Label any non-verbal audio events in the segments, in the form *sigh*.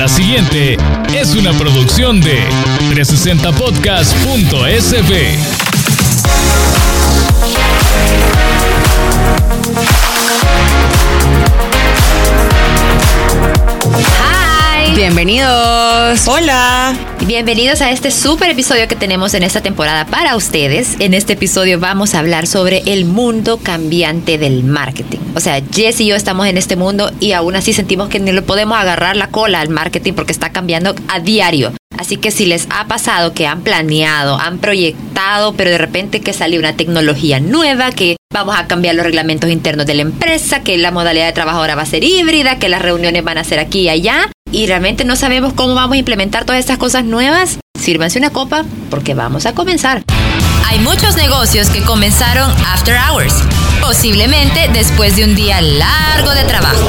La siguiente es una producción de 360podcast.sb. Bienvenidos. Hola. Bienvenidos a este super episodio que tenemos en esta temporada para ustedes. En este episodio vamos a hablar sobre el mundo cambiante del marketing. O sea, Jess y yo estamos en este mundo y aún así sentimos que no le podemos agarrar la cola al marketing porque está cambiando a diario. Así que si les ha pasado que han planeado, han proyectado, pero de repente que salió una tecnología nueva, que vamos a cambiar los reglamentos internos de la empresa, que la modalidad de trabajo ahora va a ser híbrida, que las reuniones van a ser aquí y allá, y realmente no sabemos cómo vamos a implementar todas estas cosas nuevas, sírvanse una copa porque vamos a comenzar. Hay muchos negocios que comenzaron after hours, posiblemente después de un día largo de trabajo.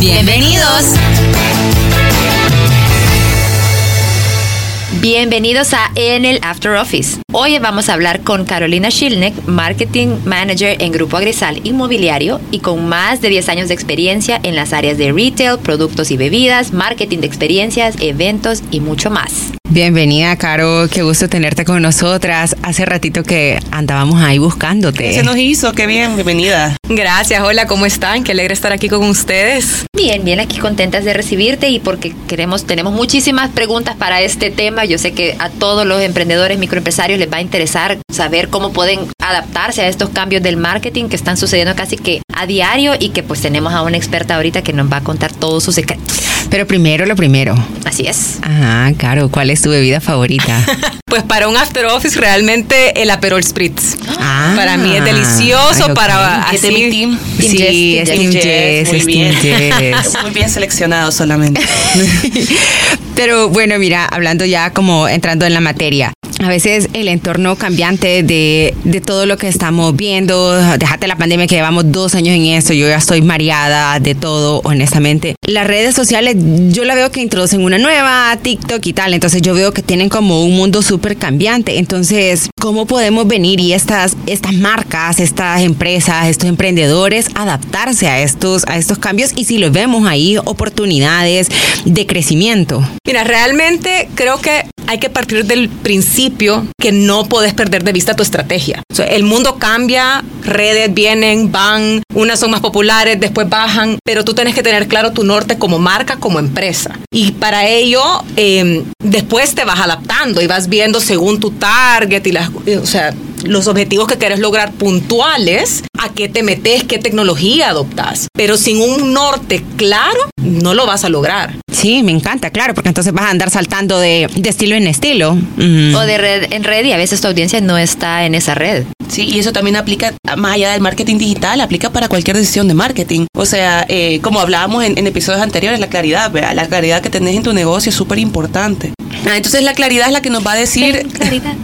Bienvenidos. Bienvenidos a En el After Office. Hoy vamos a hablar con Carolina Schilneck, Marketing Manager en Grupo Agresal Inmobiliario y con más de 10 años de experiencia en las áreas de retail, productos y bebidas, marketing de experiencias, eventos y mucho más. Bienvenida, Caro. Qué gusto tenerte con nosotras. Hace ratito que andábamos ahí buscándote. Se nos hizo, qué bien, bienvenida. Gracias, hola, ¿cómo están? Qué alegre estar aquí con ustedes. Bien, bien, aquí contentas de recibirte y porque queremos, tenemos muchísimas preguntas para este tema. Yo sé que a todos los emprendedores, microempresarios les va a interesar saber cómo pueden adaptarse a estos cambios del marketing que están sucediendo casi que a diario y que pues tenemos a una experta ahorita que nos va a contar todos sus secretos. Pero primero lo primero. Así es. Ajá, Caro, ¿cuál es tu bebida favorita? *laughs* Pues para un after office realmente el Aperol Spritz. Ah. para mí es delicioso para así. mi team. Sí, es Team Jess, muy es bien. *laughs* Muy bien seleccionado solamente. *laughs* Pero bueno, mira, hablando ya como entrando en la materia, a veces el entorno cambiante de, de todo lo que estamos viendo, déjate la pandemia que llevamos dos años en esto, yo ya estoy mareada de todo, honestamente. Las redes sociales, yo la veo que introducen una nueva, TikTok y tal, entonces yo veo que tienen como un mundo súper cambiante. Entonces, ¿cómo podemos venir y estas, estas marcas, estas empresas, estos emprendedores adaptarse a estos, a estos cambios y si los vemos ahí, oportunidades de crecimiento? Mira, realmente creo que hay que partir del principio que no puedes perder de vista tu estrategia. El mundo cambia, redes vienen, van, unas son más populares, después bajan, pero tú tienes que tener claro tu norte como marca, como empresa. Y para ello, eh, después te vas adaptando y vas viendo según tu target y las, o sea, los objetivos que quieres lograr puntuales, a qué te metes, qué tecnología adoptas. Pero sin un norte claro, no lo vas a lograr. Sí, me encanta, claro, porque entonces vas a andar saltando de, de estilo en estilo. Mm. O de red en red y a veces tu audiencia no está en esa red. Sí, y eso también aplica, más allá del marketing digital, aplica para cualquier decisión de marketing. O sea, eh, como hablábamos en, en episodios anteriores, la claridad, ¿verdad? la claridad que tenés en tu negocio es súper importante. Ah, entonces la claridad es la que nos va a decir... Claridad.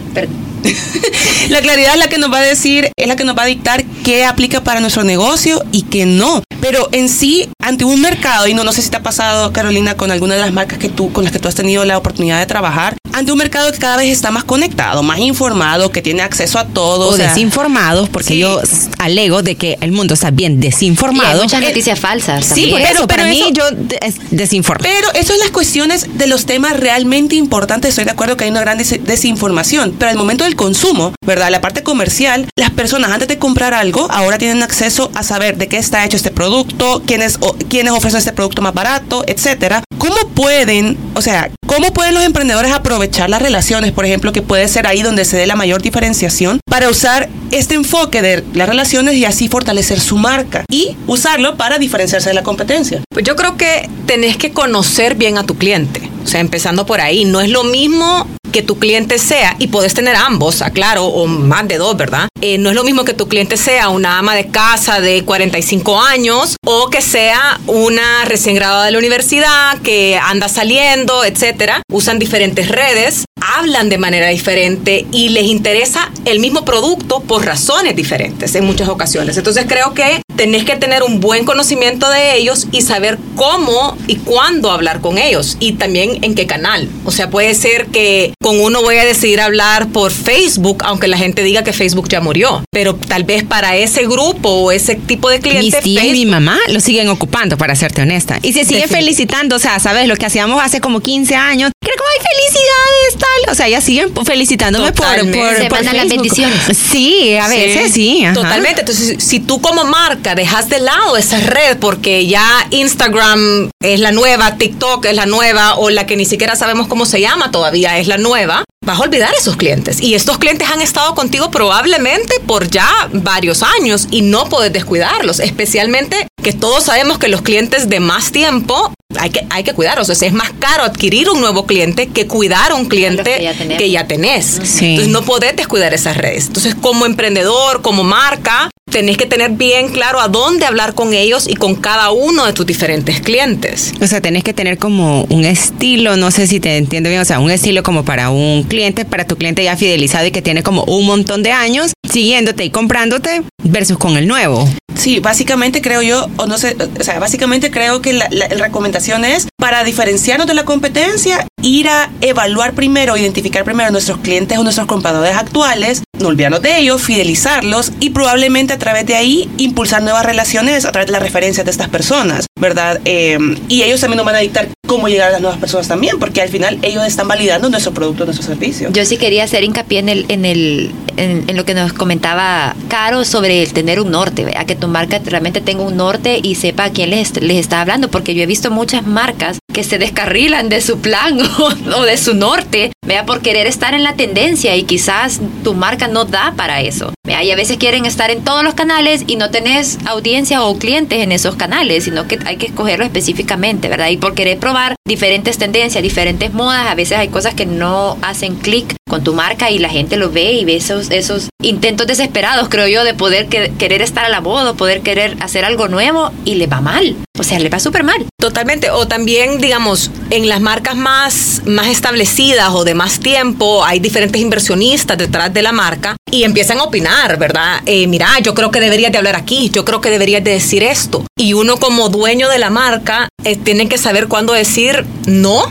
*laughs* La claridad es la que nos va a decir, es la que nos va a dictar qué aplica para nuestro negocio y qué no. Pero en sí, ante un mercado, y no, no sé si te ha pasado, Carolina, con alguna de las marcas que tú, con las que tú has tenido la oportunidad de trabajar, ante un mercado que cada vez está más conectado, más informado, que tiene acceso a todo. o sea, desinformados, porque sí. yo alego de que el mundo está bien Y hay desinformado. muchas Eh, noticias falsas. Sí, por pero- eso, para pero mí eso- yo de- es desinformo. Pero eso es las cuestiones de los temas realmente importantes. Estoy de acuerdo que hay una gran des- desinformación. Pero al momento del consumo, ¿verdad? La parte comercial, las personas antes de comprar algo ahora tienen acceso a saber de qué está hecho este producto, quiénes, quiénes ofrecen este producto más barato, etcétera. ¿Cómo pueden, o sea, cómo pueden los emprendedores aprovechar las relaciones, por ejemplo, que puede ser ahí donde se dé la mayor diferenciación, para usar este enfoque de las relaciones y así fortalecer su marca y usarlo para diferenciarse de la competencia? Pues yo creo que tenés que conocer bien a tu cliente. O sea, empezando por ahí. No es lo mismo que tu cliente sea, y puedes tener ambos, aclaro, o más de dos, ¿verdad? Eh, no es lo mismo que tu cliente sea una ama de casa de 45 años o que sea una recién graduada de la universidad que anda saliendo, etcétera. Usan diferentes redes, hablan de manera diferente y les interesa el mismo producto por razones diferentes en muchas ocasiones. Entonces creo que tenés que tener un buen conocimiento de ellos y saber cómo y cuándo hablar con ellos y también en qué canal. O sea, puede ser que con uno voy a decidir hablar por Facebook, aunque la gente diga que Facebook ya murió, pero tal vez para ese grupo o ese tipo de clientes. Mis tías y mi mamá lo siguen ocupando, para serte honesta. Y se siguen felicitando, o sea, ¿sabes? Lo que hacíamos hace como 15 años, que era como, ay, felicidades. O sea, ya siguen felicitándome por, por, Se por mandan las bendiciones. Sí, a veces sí. ajá. Totalmente. Entonces, si tú como marca dejas de lado esa red porque ya Instagram es la nueva, TikTok es la nueva o la que ni siquiera sabemos cómo se llama todavía es la nueva, vas a olvidar esos clientes. Y estos clientes han estado contigo probablemente por ya varios años y no puedes descuidarlos, especialmente que todos sabemos que los clientes de más tiempo hay que, hay que cuidarlos. O sea, es más caro adquirir un nuevo cliente que cuidar a un cliente que ya tenemos. que ya tenés. Sí. Entonces no podés descuidar esas redes. Entonces como emprendedor, como marca, tenés que tener bien claro a dónde hablar con ellos y con cada uno de tus diferentes clientes. O sea, tenés que tener como un estilo, no sé si te entiendo bien, o sea, un estilo como para un cliente, para tu cliente ya fidelizado y que tiene como un montón de años siguiéndote y comprándote versus con el nuevo. Sí, básicamente creo yo, o no sé, o sea, básicamente creo que la, la recomendación es para diferenciarnos de la competencia, ir a evaluar primero, identificar primero nuestros clientes o nuestros compradores actuales, no olvidarnos de ellos, fidelizarlos y probablemente a través de ahí impulsar nuevas relaciones a través de las referencias de estas personas, ¿verdad? Eh, y ellos también nos van a dictar cómo llegar a las nuevas personas también, porque al final ellos están validando nuestro producto, nuestro servicio. Yo sí quería hacer hincapié en, el, en, el, en, en lo que nos comentaba Caro sobre el tener un norte, ¿vea? que tu marca realmente tenga un norte y sepa a quién les, les está hablando, porque yo he visto muchas marcas que se descarrilan de su plan o, *laughs* o de su norte, vea, por querer estar en la tendencia y quizás tu marca no da para eso. Y a veces quieren estar en todos los canales y no tenés audiencia o clientes en esos canales, sino que hay que escogerlo específicamente, ¿verdad? Y por querer probar diferentes tendencias, diferentes modas, a veces hay cosas que no hacen clic con tu marca y la gente lo ve y ve esos, esos intentos desesperados, creo yo, de poder que- querer estar a la moda, poder querer hacer algo nuevo y le va mal. O sea, le va súper mal. Totalmente. O también, digamos, en las marcas más, más establecidas o de más tiempo, hay diferentes inversionistas detrás de la marca y empiezan a opinar, ¿verdad? Eh, mira, yo creo que deberías de hablar aquí, yo creo que deberías de decir esto. Y uno como dueño de la marca eh, tiene que saber cuándo decir no.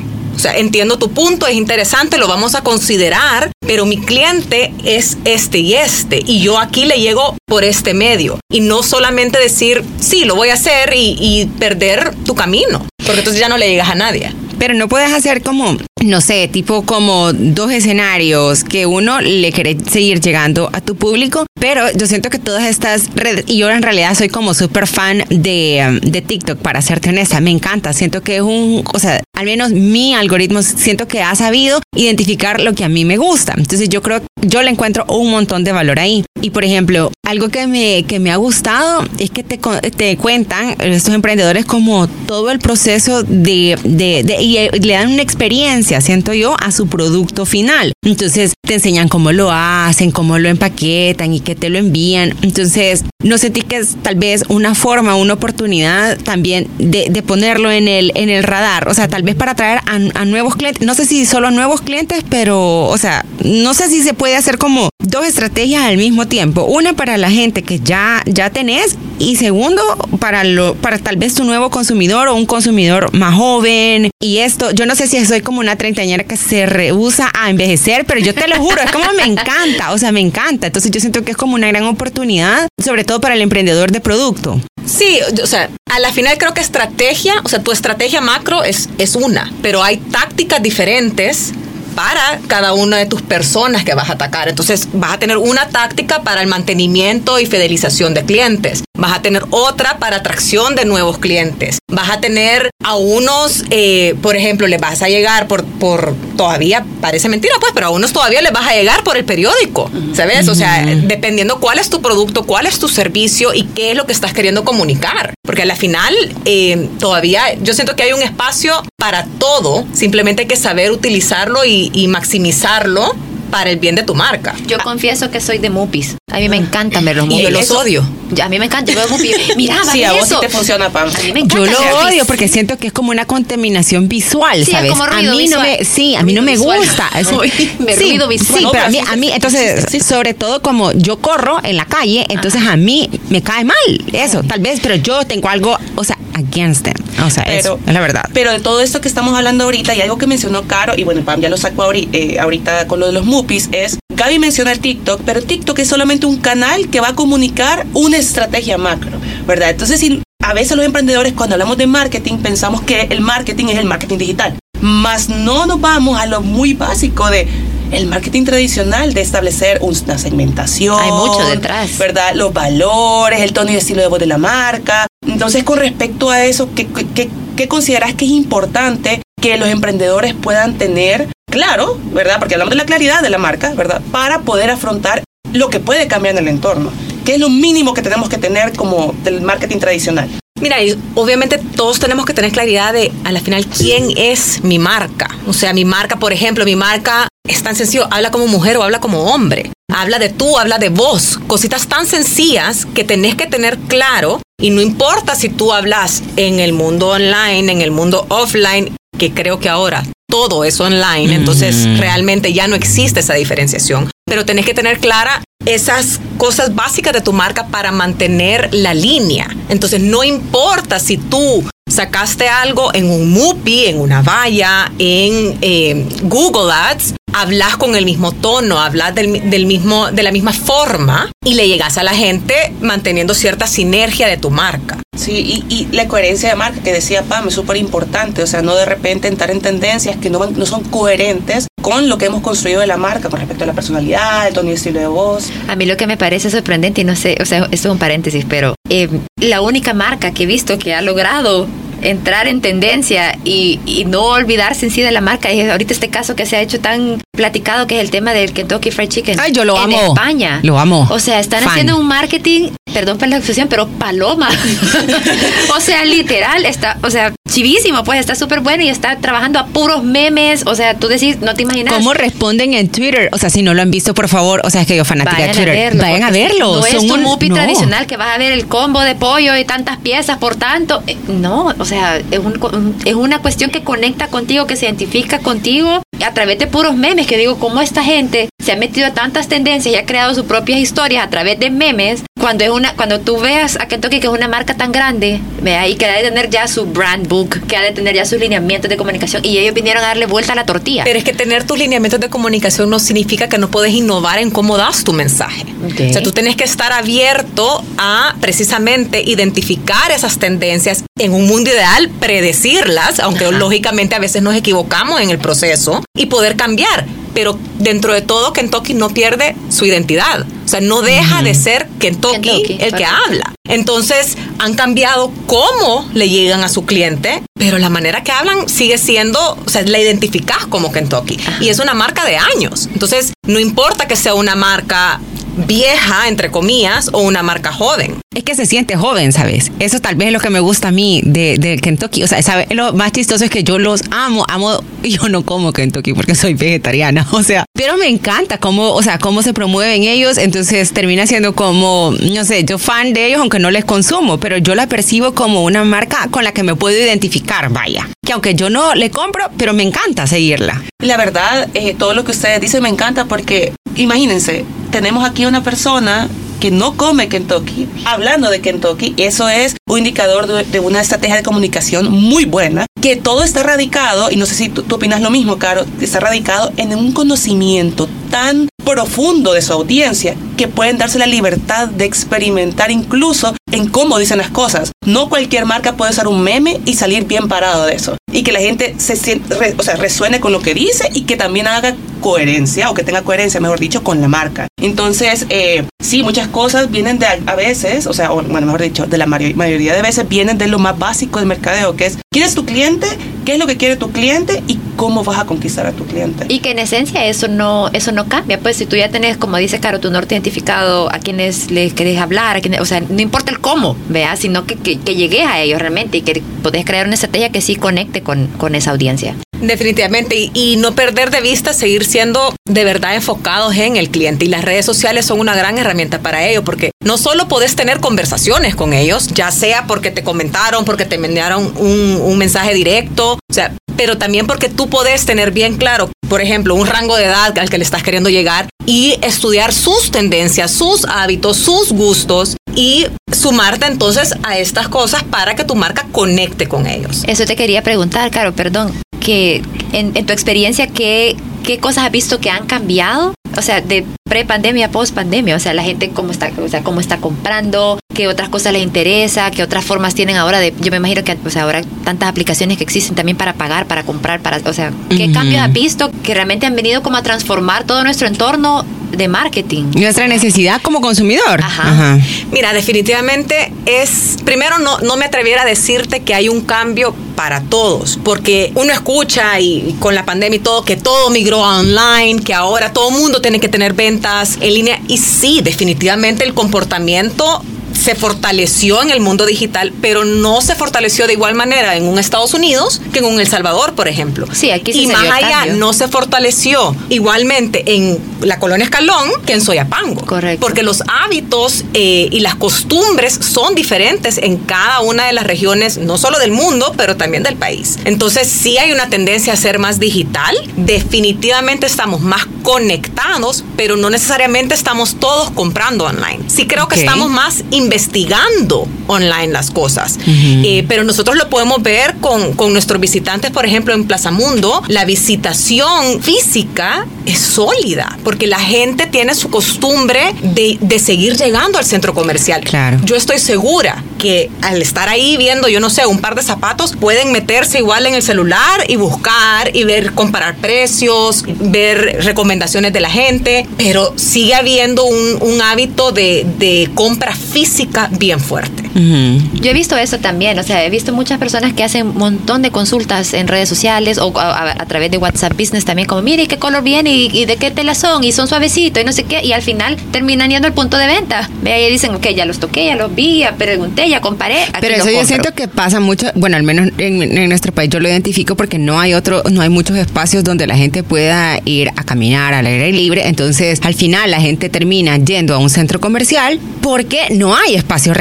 Sea, entiendo tu punto, es interesante, lo vamos a considerar, pero mi cliente es este y este, y yo aquí le llego por este medio. Y no solamente decir, sí, lo voy a hacer y, y perder tu camino, porque entonces ya no le llegas a nadie. Pero no puedes hacer como, no sé, tipo como dos escenarios que uno le quiere seguir llegando a tu público, pero yo siento que todas estas redes, y yo en realidad soy como súper fan de, um, de TikTok, para serte honesta, me encanta, siento que es un, o sea, al menos mi algoritmo siento que ha sabido identificar lo que a mí me gusta. Entonces yo creo, yo le encuentro un montón de valor ahí. Y por ejemplo, algo que me, que me ha gustado es que te, te cuentan estos emprendedores como todo el proceso de, de, de- y eh, le dan una experiencia, siento yo, a su producto final. Entonces te enseñan cómo lo hacen, cómo lo empaquetan y que te lo envían. Entonces no sentí que es tal vez una forma, una oportunidad también de, de ponerlo en el, en el radar. O sea, tal vez para atraer a, a nuevos clientes. No sé si solo a nuevos clientes, pero, o sea, no sé si se puede hacer como dos estrategias al mismo tiempo. Una para la gente que ya, ya tenés y segundo para, lo, para tal vez tu nuevo consumidor o un consumidor más joven. Y esto, yo no sé si soy como una treintañera que se rehúsa a envejecer, pero yo te lo juro, es como me encanta, o sea, me encanta. Entonces yo siento que es como una gran oportunidad, sobre todo para el emprendedor de producto. Sí, o sea, a la final creo que estrategia, o sea, tu estrategia macro es, es una, pero hay tácticas diferentes para cada una de tus personas que vas a atacar. Entonces vas a tener una táctica para el mantenimiento y fidelización de clientes. vas a tener otra para atracción de nuevos clientes, vas a tener a unos, eh, por ejemplo, les vas a llegar por, por, todavía, parece mentira pues, pero a unos todavía les vas a llegar por el periódico, ¿sabes? O sea, dependiendo cuál es tu producto, cuál es tu servicio y qué es lo que estás queriendo comunicar. Porque a la final, eh, todavía yo siento que hay un espacio para todo, simplemente hay que saber utilizarlo y, y maximizarlo para el bien de tu marca. Yo confieso que soy de Mupis. A mí me encantan ver los Mupis. Y yo los odio. Ya, a mí me encanta. Yo veo Mupis. *laughs* Mira, Sí, a vos sí eso. te funciona, Pam. A mí me encanta. Yo lo odio porque siento que es como una contaminación visual, Sí, es ¿sabes? como a ruido mí no me, sí, a mí no me visual. gusta. Es *laughs* sí, ruido visual. Sí, pero a mí, sí, a mí, sí, entonces, sí, sí. sobre todo como yo corro en la calle, entonces a mí me cae mal eso, tal vez, pero yo tengo algo, o sea, against them. O sea, eso es la verdad. Pero de todo esto que estamos hablando ahorita, y algo que mencionó Caro, y bueno, Pam ya lo sacó eh, ahorita con lo de los Mupis, es, Gaby menciona el TikTok, pero TikTok es solamente un canal que va a comunicar una estrategia macro, ¿verdad? Entonces, si, a veces los emprendedores cuando hablamos de marketing pensamos que el marketing es el marketing digital, más no nos vamos a lo muy básico de el marketing tradicional de establecer una segmentación. Hay mucho detrás. ¿verdad? Los valores, el tono y estilo de voz de la marca. Entonces, con respecto a eso, ¿qué, qué, qué consideras que es importante que los emprendedores puedan tener claro, ¿verdad? Porque hablamos de la claridad de la marca, ¿verdad? Para poder afrontar lo que puede cambiar en el entorno. ¿Qué es lo mínimo que tenemos que tener como del marketing tradicional? Mira, y obviamente todos tenemos que tener claridad de, a la final, quién es mi marca. O sea, mi marca, por ejemplo, mi marca es tan sencillo, habla como mujer o habla como hombre. Habla de tú, habla de vos. Cositas tan sencillas que tenés que tener claro. Y no importa si tú hablas en el mundo online, en el mundo offline, que creo que ahora todo es online, entonces realmente ya no existe esa diferenciación. Pero tenés que tener clara esas cosas básicas de tu marca para mantener la línea. Entonces no importa si tú sacaste algo en un MUPI, en una valla, en eh, Google Ads, hablas con el mismo tono, hablas del, del mismo, de la misma forma y le llegas a la gente manteniendo cierta sinergia de tu marca. Sí, y, la coherencia de marca que decía Pam es súper importante, o sea, no de repente entrar en tendencias que no, no son coherentes con lo que hemos construido de la marca con respecto a la personalidad, el tono y estilo de voz. A mí lo que me parece sorprendente, y no sé, o sea, esto es un paréntesis, pero eh, la única marca que he visto que ha logrado entrar en tendencia y, y no olvidarse en sí de la marca es ahorita este caso que se ha hecho tan platicado que es el tema del Kentucky Fried Chicken Ay, yo lo en amo. España Lo amo. o sea están Fan. haciendo un marketing perdón por la expresión pero paloma *laughs* *laughs* o sea literal está o sea chivísimo pues está súper bueno y está trabajando a puros memes o sea tú decís no te imaginas ¿Cómo responden en Twitter? O sea, si no lo han visto, por favor, o sea, es que yo fanática Vayan de Twitter. a verlo. Vayan a verlo. No es Son tu un- mupi no. tradicional que vas a ver el combo de pollo y tantas piezas por tanto. Eh, No, o sea, es, un es una cuestión que conecta contigo, que se identifica contigo a través de puros memes. Que digo, cómo esta gente se ha metido a tantas tendencias y ha creado sus propias historias a través de memes. Cuando, es una, cuando tú veas a Kentucky, que es una marca tan grande, vea, y que ha de tener ya su brand book, que ha de tener ya sus lineamientos de comunicación, y ellos vinieron a darle vuelta a la tortilla. Pero es que tener tus lineamientos de comunicación no significa que no puedes innovar en cómo das tu mensaje. Ok. O sea, tú tienes que estar abierto a precisamente identificar esas tendencias en un mundo ideal, predecirlas, aunque lógicamente a veces nos equivocamos en el proceso y poder cambiar. Pero dentro de todo, Kentucky no pierde su identidad. O sea, no deja de ser Kentucky, Kentucky, el que habla. Entonces, han cambiado cómo le llegan a su cliente, pero la manera que hablan sigue siendo, o sea, la identificás como Kentucky. Y es una marca de años. Entonces, no importa que sea una marca vieja, entre comillas, o una marca joven. Es que se siente joven, ¿sabes? Eso tal vez es lo que me gusta a mí de, de Kentucky. O sea, ¿sabes? Lo más chistoso es que yo los amo, amo. y Yo no como Kentucky porque soy vegetariana, *laughs* o sea, pero me encanta cómo, o sea, cómo se promueven ellos. Entonces termina siendo como, no sé, yo fan de ellos, aunque no les consumo, pero yo la percibo como una marca con la que me puedo identificar, vaya. Que aunque yo no le compro, pero me encanta seguirla. La verdad, eh, todo lo que ustedes dicen me encanta porque, imagínense, tenemos aquí una persona que no come Kentucky, hablando de Kentucky, eso es un indicador de, de una estrategia de comunicación muy buena, que todo está radicado, y no sé si tú, tú opinas lo mismo, Caro, está radicado en un conocimiento tan profundo de su audiencia que pueden darse la libertad de experimentar incluso en cómo dicen las cosas. No cualquier marca puede usar un meme y salir bien parado de eso. y que la gente se siente, o sea, resuene con lo que dice y que también haga coherencia o que tenga coherencia, mejor dicho, con la marca. Entonces, eh, sí, muchas cosas vienen de a, veces, o sea, o, bueno, mejor dicho, de la mayoría de veces vienen de lo más básico del mercadeo, que es quién es tu cliente, qué es lo que quiere tu cliente y cómo vas a conquistar a tu cliente. Y que en esencia eso no eso no cambia. Pues si tú ya tenés, como dice Caro, tu norte identificado a quienes les querés hablar, a quienes, o sea, no importa el cómo, vea, sino que, que, que llegues a ellos realmente y que podés crear una estrategia que sí conecte con, con esa audiencia. Definitivamente, y, no perder de vista, seguir siendo de verdad enfocados en el cliente. Y las redes sociales son una gran herramienta para ello, porque no solo podés tener conversaciones con ellos, ya sea porque te comentaron, porque te un, un mensaje directo, o sea, pero también porque tú podés tener bien claro, por ejemplo, un rango de edad al que le estás queriendo llegar y estudiar sus tendencias, sus hábitos, sus gustos y sumarte entonces a estas cosas para que tu marca conecte con ellos. Eso te quería preguntar, Caro, perdón, que en, en tu experiencia, ¿qué, ¿qué cosas has visto que han cambiado? O sea, de pre-pandemia post-pandemia, o sea, la gente cómo está, o sea, cómo está comprando, qué otras cosas les interesa, qué otras formas tienen ahora de, yo me imagino que, o sea, ahora tantas aplicaciones que existen también para pagar, para comprar, para, o sea, ¿qué Ujú. cambios has visto que realmente han venido como a transformar todo nuestro entorno de marketing? Nuestra necesidad como consumidor. Ajá. Mira, definitivamente es, primero no, no me atreviera a decirte que hay un cambio para todos, porque uno escucha y, y con la pandemia y todo, que todo migró a online, que ahora todo mundo tiene que tener ventas en línea, y sí, definitivamente el comportamiento se fortaleció en el mundo digital, pero no se fortaleció de igual manera en un Estados Unidos que en un El Salvador, por ejemplo. Sí, aquí sí Y se más allá, cambio. no se fortaleció igualmente en la colonia Escalón que en Soyapango. Correcto. Porque los hábitos eh, y las costumbres son diferentes en cada una de las regiones, no solo del mundo, pero también del país. Entonces, sí hay una tendencia a ser más digital. Definitivamente estamos más conectados, pero no necesariamente estamos todos comprando online. Sí creo que estamos más investigando online las cosas. Eh, pero nosotros lo podemos ver con, con nuestros visitantes, por ejemplo, en Plaza Mundo. La visitación física es sólida, porque la gente tiene su costumbre de, de seguir llegando al centro comercial. Claro. Yo estoy segura que al estar ahí viendo, yo no sé, un par de zapatos, pueden meterse igual en el celular y buscar y ver, comparar precios, ver recomendaciones de la gente, pero sigue habiendo un, un hábito de, de compra física bien fuerte. Yo he visto eso también, o sea, he visto muchas personas que hacen un montón de consultas en redes sociales o a, a- a través de WhatsApp Business también, como, mire, ¿qué color viene y, y de qué tela son? Y son suavecitos y no sé qué, y al final terminan yendo al punto de venta. Ve, y dicen, ok, ya los toqué, ya los vi, ya pregunté, ya comparé. aquí Pero eso yo compro". siento que pasa mucho, bueno, al menos en, en nuestro país yo lo identifico porque no hay otro, no hay muchos espacios donde la gente pueda ir a caminar al aire libre. Entonces, al final la gente termina yendo a un centro comercial porque no hay espacios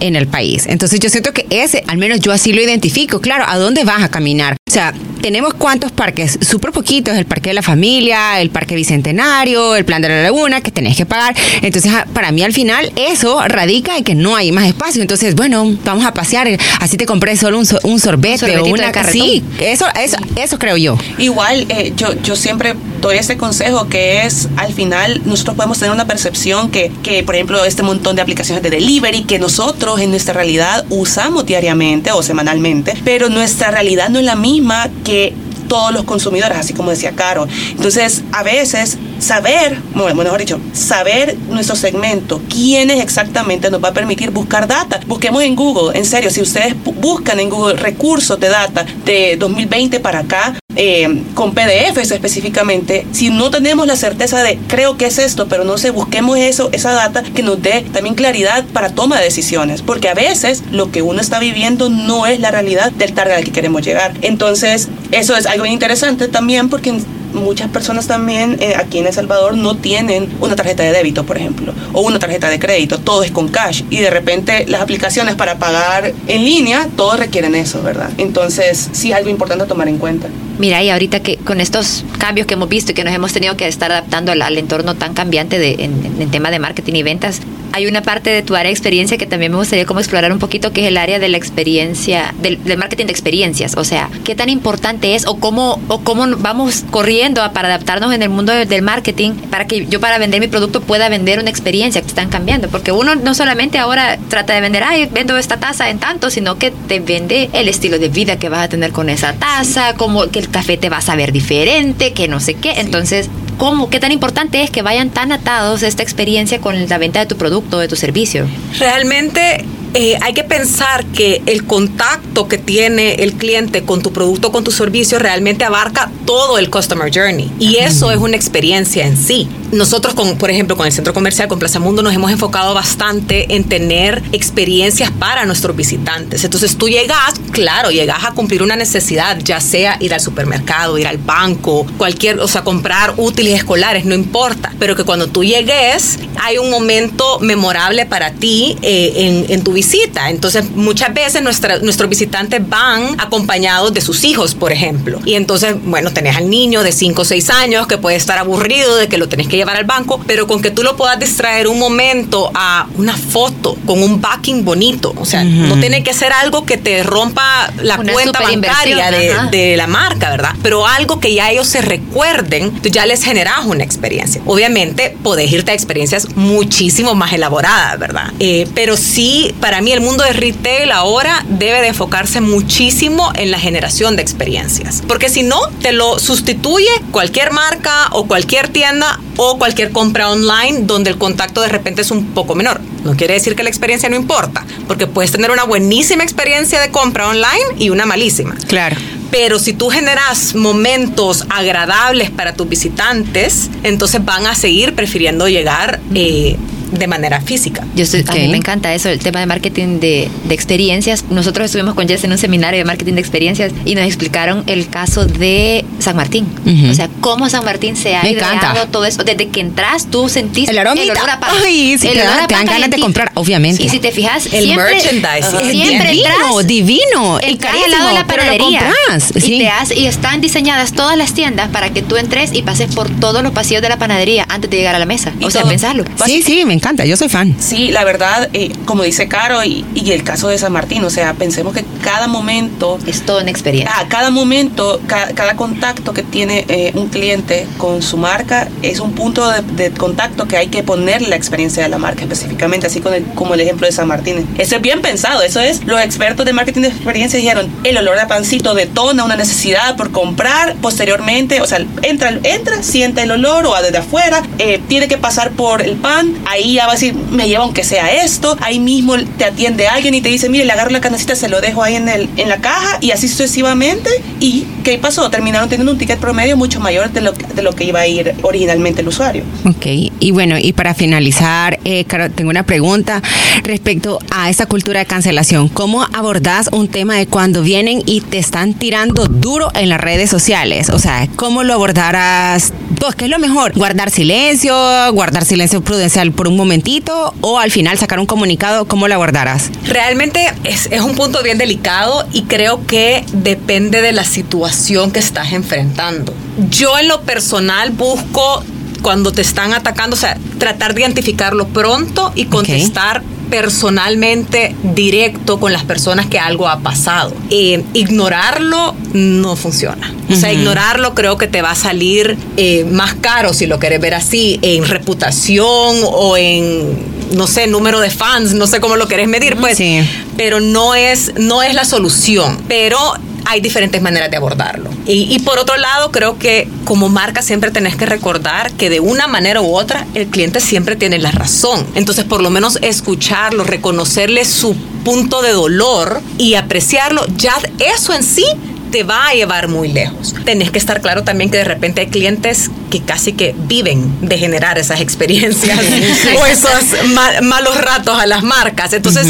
en el país. Entonces, yo siento que ese, al menos yo así lo identifico. Claro, ¿a dónde vas a caminar? O sea, tenemos cuántos parques, súper poquitos, el Parque de la Familia, el Parque Bicentenario, el Plan de la Laguna, que tenés que pagar. Entonces, a- para mí al final eso radica en que no hay más espacio. Entonces, bueno, vamos a pasear, así te compré solo un, so- un sorbete o una... de carretón. Sí, eso, eso, eso creo yo. Igual, eh, yo, yo siempre doy ese consejo que es, al final, nosotros podemos tener una percepción que, que, por ejemplo, este montón de aplicaciones de delivery que nosotros en nuestra realidad usamos diariamente o semanalmente, pero nuestra realidad no es la misma que todos los consumidores, así como decía Caro. Entonces, a veces, saber, bueno, mejor dicho, saber nuestro segmento, quiénes exactamente nos va a permitir buscar data. Busquemos en Google, en serio, si ustedes bu- buscan en Google recursos de data de 2020 para acá, eh, con PDFs específicamente, si no tenemos la certeza de creo que es esto, pero no sé, busquemos eso, esa data que nos dé también claridad para toma de decisiones, porque a veces lo que uno está viviendo no es la realidad del target al que queremos llegar. Entonces, eso es algo interesante también porque muchas personas también eh, aquí en El Salvador no tienen una tarjeta de débito, por ejemplo, o una tarjeta de crédito, todo es con cash y de repente las aplicaciones para pagar en línea, todos requieren eso, ¿verdad? Entonces, sí, algo importante a tomar en cuenta. Mira, y ahorita que con estos cambios que hemos visto y que nos hemos tenido que estar adaptando al, entorno tan cambiante de, en, en tema de marketing y ventas, hay una parte de tu área de experiencia que también me gustaría como explorar un poquito, que es el área de la experiencia, del, marketing de experiencias. O sea, qué tan importante es o cómo, o cómo vamos corriendo para adaptarnos en el mundo del, del marketing para que yo para vender mi producto pueda vender una experiencia que están cambiando. Porque uno no solamente ahora trata de vender, ay, vendo esta taza en tanto, sino que te vende el estilo de vida que vas a tener con esa taza, como que el café te va a saber diferente, que no sé qué. Entonces, ¿cómo? ¿Qué tan importante es que vayan tan atados esta experiencia con la venta de tu producto, de tu servicio? Realmente eh, hay que pensar que el contacto que tiene el cliente con tu producto, con tu servicio, realmente abarca todo el customer journey. Y eso es una experiencia en sí. Nosotros, con, por ejemplo, con el centro comercial, con Plaza Mundo, nos hemos enfocado bastante en tener experiencias para nuestros visitantes. Entonces tú llegas, claro, llegas a cumplir una necesidad, ya sea ir al supermercado, ir al banco, cualquier, o sea, comprar útiles escolares, no importa. Pero que cuando tú llegues, hay un momento memorable para ti eh, en, en tu visita. Entonces, muchas veces nuestra- nuestros visitantes van acompañados de sus hijos, por ejemplo. Y entonces, bueno, tenés al niño de 5 o 6 años que puede estar aburrido de que lo tenés que llevar al banco, pero con que tú lo puedas distraer un momento a una foto con un backing bonito. O sea, no tiene que ser algo que te rompa la Una cuenta bancaria de, de la marca, ¿verdad? Pero algo que ya ellos se recuerden, tú ya les generas una experiencia. Obviamente, podés irte a experiencias muchísimo más elaboradas, ¿verdad? Eh, pero sí, para mí el mundo de retail ahora debe de enfocarse muchísimo en la generación de experiencias. Porque si no, te lo sustituye cualquier marca o cualquier tienda o cualquier compra online donde el contacto de repente es un poco menor. No quiere decir que la experiencia no importa, porque puedes tener una buenísima experiencia de compra online y una malísima. Claro. Pero si tú generas momentos agradables para tus visitantes, entonces van a seguir prefiriendo llegar eh, de manera física. Yo estoy- A mí me encanta eso, el tema de marketing de, de experiencias. Nosotros estuvimos con Jess en un seminario de marketing de experiencias y nos explicaron el caso de San Martín. O sea, cómo San Martín se ha Me ideado encanta. todo eso. Desde que entras, tú sentiste El aromita. olor a pan. Ay, sí, El te olor da- a te dan pan ganas de comprar, obviamente. Y si te fijas, El siempre, merchandising. Es siempre divino, entras, divino. Y entras al lado de carísimo, la pero lo panadería. compras, Y, sí. te has- y están diseñadas todas las tiendas para que tú entres y pases por todos los pasillos de la panadería antes de llegar a la mesa. Y o sea, todo- pensarlo. Sí, sí, me encanta. Yo soy fan. Sí, la verdad, eh, como dice Caro, y, y el caso de San Martín, o sea, pensemos que cada momento, Es toda una experiencia. ah, cada momento, ca- cada, contacto que tiene eh, un cliente con su marca es un punto de, de contacto que hay que poner la experiencia de la marca específicamente, así con el- como el ejemplo de San Martín. Eso es bien pensado, eso es, los expertos de marketing de experiencia dijeron, el olor a pancito detona una necesidad por comprar posteriormente, o sea, entra, entra, siente el olor o desde afuera, eh, tiene que pasar por el pan, ahí ya va a decir, me lleva aunque sea esto, ahí mismo te atiende alguien y te dice, mire, le agarro la canecita, se lo dejo ahí en, el, en la caja y así sucesivamente. ¿Y qué pasó? Terminaron teniendo un ticket promedio mucho mayor de lo, de lo que iba a ir originalmente el usuario. Ok, y bueno, y para finalizar, eh, tengo una pregunta respecto a esta cultura de cancelación. ¿Cómo abordás un tema de cuando vienen y te están tirando duro en las redes sociales? O sea, ¿cómo lo abordarás? Pues, ¿qué es lo mejor? ¿Guardar silencio? ¿Guardar silencio prudencial por un momentito? ¿O al final sacar un comunicado? ¿Cómo lo abordarás? Realmente es, es un punto bien delicado y creo que depende de la situación que estás enfrentando. Yo en lo personal busco cuando te están atacando, o sea, tratar de identificarlo pronto y contestar personalmente directo con las personas que algo ha pasado. Eh, ignorarlo no funciona. O sea, ignorarlo creo que te va a salir eh, más caro si lo quieres ver así, en reputación o en, no sé, número de fans, no sé cómo lo querés medir, pues. Sí. Pero no es, no es la solución. Pero hay diferentes maneras de abordarlo. Y, y por otro lado, creo que como marca siempre tenés que recordar que de una manera u otra el cliente siempre tiene la razón. Entonces, por lo menos escucharlo, reconocerle su punto de dolor y apreciarlo, ya eso en sí te va a llevar muy lejos. Tenés que estar claro también que de repente hay clientes que casi que viven de generar esas experiencias *laughs* o esos ma- malos ratos a las marcas. Entonces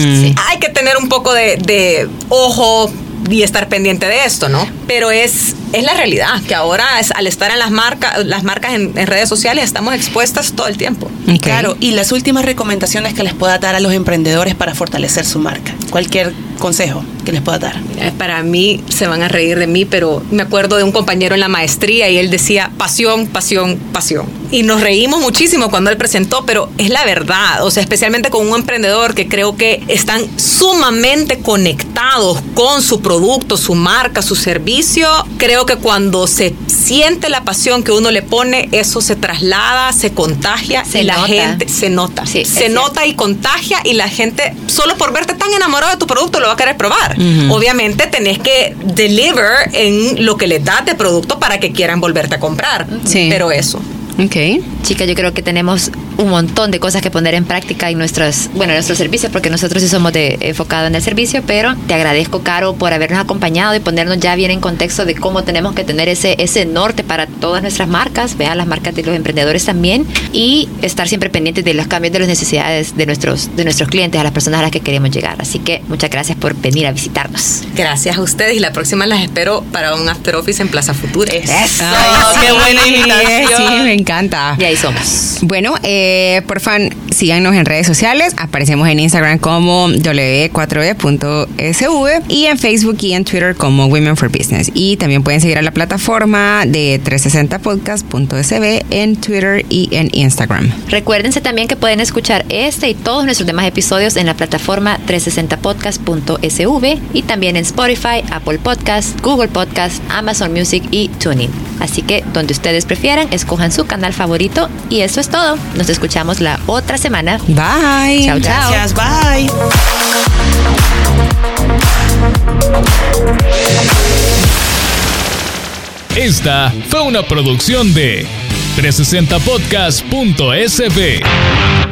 hay que tener un poco de, de ojo y estar pendiente de esto, ¿no? Pero es, es la realidad, que ahora es- al estar en las marcas, las marcas en, en redes sociales estamos expuestas todo el tiempo. Claro, y las últimas recomendaciones que les pueda dar a los emprendedores para fortalecer su marca. Cualquier consejo. que les pueda dar. Eh, Para mí se van a reír de mí, pero me acuerdo de un compañero en la maestría y él decía pasión, pasión, pasión. Y nos reímos muchísimo cuando él presentó, pero es la verdad, o sea, especialmente con un emprendedor que creo que están sumamente conectados con su producto, su marca, su servicio. Creo que cuando se siente la pasión que uno le pone, eso se traslada, se contagia Se y la gente se nota. Sí, se nota y contagia y la gente solo por verte tan enamorado de tu producto lo va a querer probar. Obviamente tenés que deliver en lo que les das de producto para que quieran volverte a comprar. Sí. Pero eso. Ok. Chica, yo creo que tenemos un montón de cosas que poner en práctica en nuestros, bueno, en nuestros servicios, porque nosotros sí somos de, enfocados en el servicio, pero te agradezco, Caro, por habernos acompañado y ponernos ya bien en contexto de cómo tenemos que tener ese, ese norte para todas nuestras marcas, vean las marcas de los emprendedores también, y estar siempre pendientes de los cambios de las necesidades de nuestros, de nuestros clientes, a las personas a las que queremos llegar. Así que muchas gracias por venir a visitarnos. Gracias a ustedes y la próxima las espero para un after office en Plaza Futura. Eso. Ay, qué buena invitación. Sí, me encanta. Y ahí somos. Bueno, eh, por fan, síganos en redes sociales. Aparecemos en Instagram como w4e.sv y en Facebook y en Twitter como Women for Business. Y también pueden seguir a la plataforma de 360podcast.sv en Twitter y en Instagram. Recuérdense también que pueden escuchar este y todos nuestros demás episodios en la plataforma 360podcast.sv y también en Spotify, Apple Podcast, Google Podcast, Amazon Music y TuneIn. Así que donde ustedes prefieran, escojan su canal favorito y eso es todo. Nos escuchamos la otra semana. Bye. Chao, chao. Gracias, bye. Esta fue una producción de 360podcast.sb.